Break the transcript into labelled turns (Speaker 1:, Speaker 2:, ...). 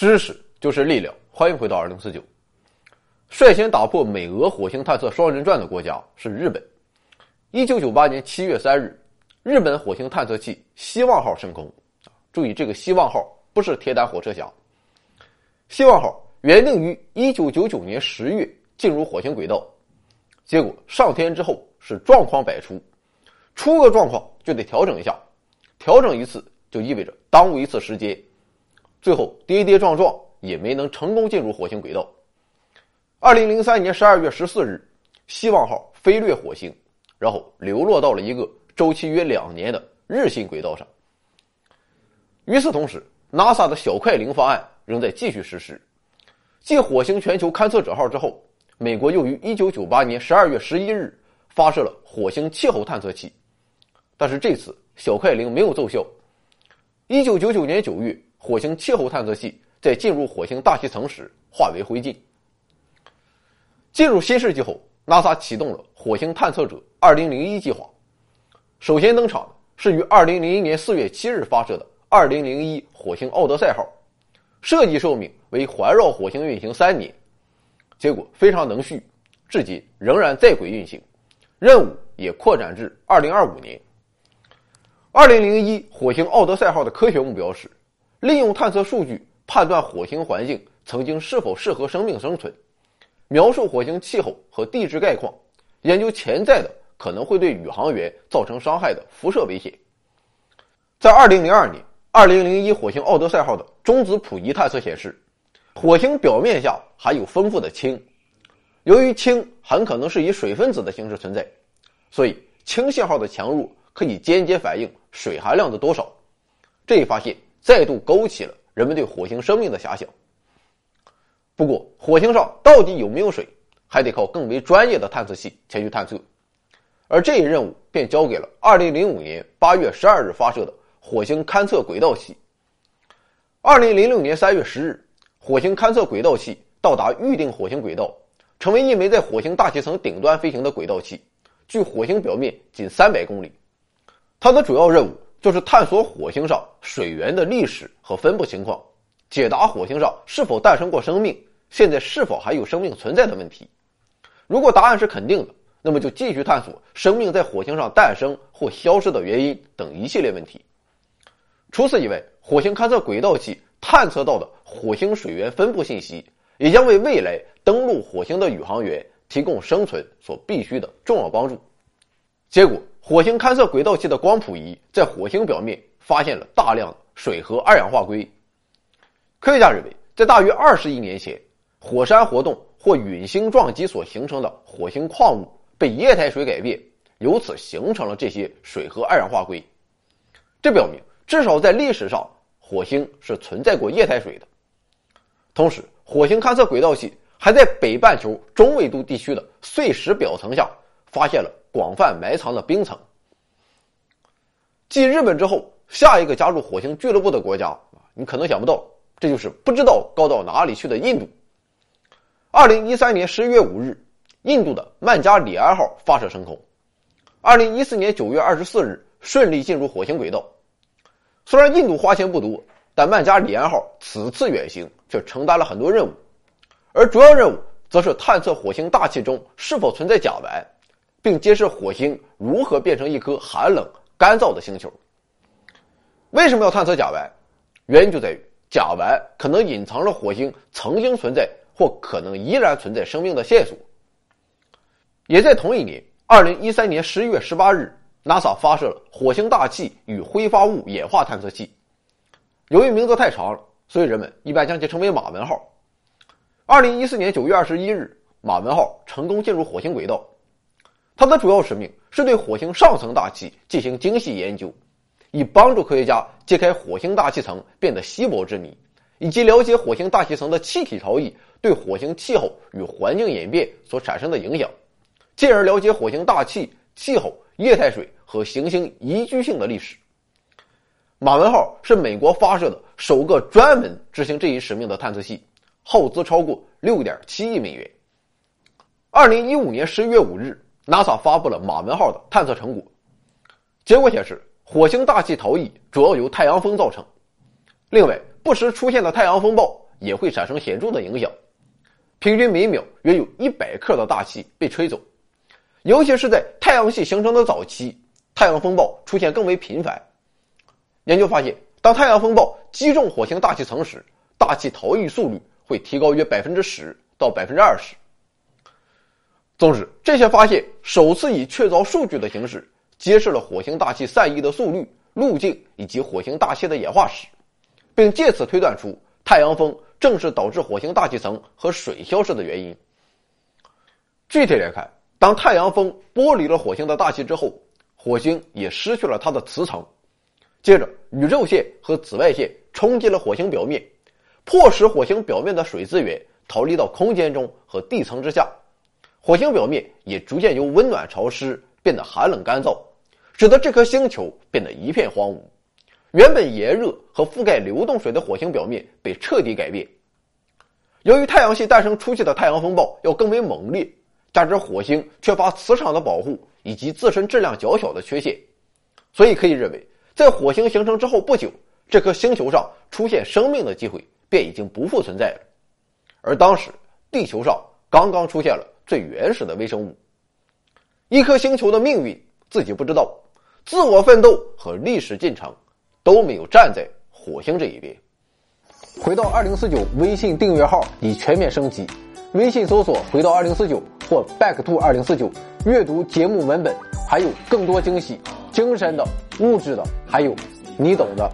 Speaker 1: 知识就是力量，欢迎回到二零四九。率先打破美俄火星探测双人转的国家是日本。一九九八年七月三日，日本火星探测器“希望号”升空。注意，这个“希望号”不是铁胆火车侠。希望号原定于一九九九年十月进入火星轨道，结果上天之后是状况百出，出个状况就得调整一下，调整一次就意味着耽误一次时间。最后跌跌撞撞也没能成功进入火星轨道。二零零三年十二月十四日，希望号飞掠火星，然后流落到了一个周期约两年的日心轨道上。与此同时，NASA 的小快灵方案仍在继续实施。继火星全球勘测者号之后，美国又于一九九八年十二月十一日发射了火星气候探测器，但是这次小快灵没有奏效。一九九九年九月。火星气候探测器在进入火星大气层时化为灰烬。进入新世纪后，NASA 启动了火星探测者2001计划。首先登场的是于2001年4月7日发射的2001火星奥德赛号，设计寿命为环绕火星运行三年，结果非常能续，至今仍然在轨运行，任务也扩展至2025年。2001火星奥德赛号的科学目标是。利用探测数据判断火星环境曾经是否适合生命生存，描述火星气候和地质概况，研究潜在的可能会对宇航员造成伤害的辐射危险。在二零零二年，二零零一火星奥德赛号的中子谱仪探测显示，火星表面下含有丰富的氢，由于氢很可能是以水分子的形式存在，所以氢信号的强弱可以间接反映水含量的多少。这一发现。再度勾起了人们对火星生命的遐想。不过，火星上到底有没有水，还得靠更为专业的探测器前去探测。而这一任务便交给了2005年8月12日发射的火星勘测轨道器。2006年3月10日，火星勘测轨道器到达预定火星轨道，成为一枚在火星大气层顶端飞行的轨道器，距火星表面仅300公里。它的主要任务。就是探索火星上水源的历史和分布情况，解答火星上是否诞生过生命，现在是否还有生命存在的问题。如果答案是肯定的，那么就继续探索生命在火星上诞生或消失的原因等一系列问题。除此以外，火星勘测轨道器探测到的火星水源分布信息，也将为未来登陆火星的宇航员提供生存所必须的重要帮助。结果。火星勘测轨道器的光谱仪在火星表面发现了大量水和二氧化硅。科学家认为，在大约二十亿年前，火山活动或陨星撞击所形成的火星矿物被液态水改变，由此形成了这些水和二氧化硅。这表明，至少在历史上，火星是存在过液态水的。同时，火星勘测轨道器还在北半球中纬度地区的碎石表层下发现了。广泛埋藏的冰层。继日本之后，下一个加入火星俱乐部的国家，你可能想不到，这就是不知道高到哪里去的印度。二零一三年十一月五日，印度的曼加里安号发射升空。二零一四年九月二十四日，顺利进入火星轨道。虽然印度花钱不多，但曼加里安号此次远行却承担了很多任务，而主要任务则是探测火星大气中是否存在甲烷。并揭示火星如何变成一颗寒冷、干燥的星球。为什么要探测甲烷？原因就在于甲烷可能隐藏着火星曾经存在或可能依然存在生命的线索。也在同一年，二零一三年十一月十八日，NASA 发射了火星大气与挥发物演化探测器。由于名字太长了，所以人们一般将其称为“马文号”。二零一四年九月二十一日，马文号成功进入火星轨道。它的主要使命是对火星上层大气进行精细研究，以帮助科学家揭开火星大气层变得稀薄之谜，以及了解火星大气层的气体逃逸对火星气候与环境演变所产生的影响，进而了解火星大气、气候、液态水和行星宜居性的历史。马文号是美国发射的首个专门执行这一使命的探测器，耗资超过六点七亿美元。二零一五年十一月五日。NASA 发布了马文号的探测成果，结果显示，火星大气逃逸主要由太阳风造成。另外，不时出现的太阳风暴也会产生显著的影响。平均每秒约有一百克的大气被吹走，尤其是在太阳系形成的早期，太阳风暴出现更为频繁。研究发现，当太阳风暴击中火星大气层时，大气逃逸速率会提高约百分之十到百分之二十。总之，这些发现首次以确凿数据的形式揭示了火星大气散逸的速率、路径以及火星大气的演化史，并借此推断出太阳风。正是导致火星大气层和水消失的原因。具体来看，当太阳风剥离了火星的大气之后，火星也失去了它的磁层。接着，宇宙线和紫外线冲击了火星表面，迫使火星表面的水资源逃离到空间中和地层之下。火星表面也逐渐由温暖潮湿变得寒冷干燥，使得这颗星球变得一片荒芜。原本炎热和覆盖流动水的火星表面被彻底改变。由于太阳系诞生初期的太阳风暴要更为猛烈，加之火星缺乏磁场的保护以及自身质量较小的缺陷，所以可以认为，在火星形成之后不久，这颗星球上出现生命的机会便已经不复存在了。而当时，地球上刚刚出现了最原始的微生物。一颗星球的命运自己不知道，自我奋斗和历史进程。都没有站在火星这一边。回到二零四九微信订阅号已全面升级，微信搜索“回到二零四九”或 “back to 二零四九”，阅读节目文本，还有更多惊喜，精神的、物质的，还有你懂的。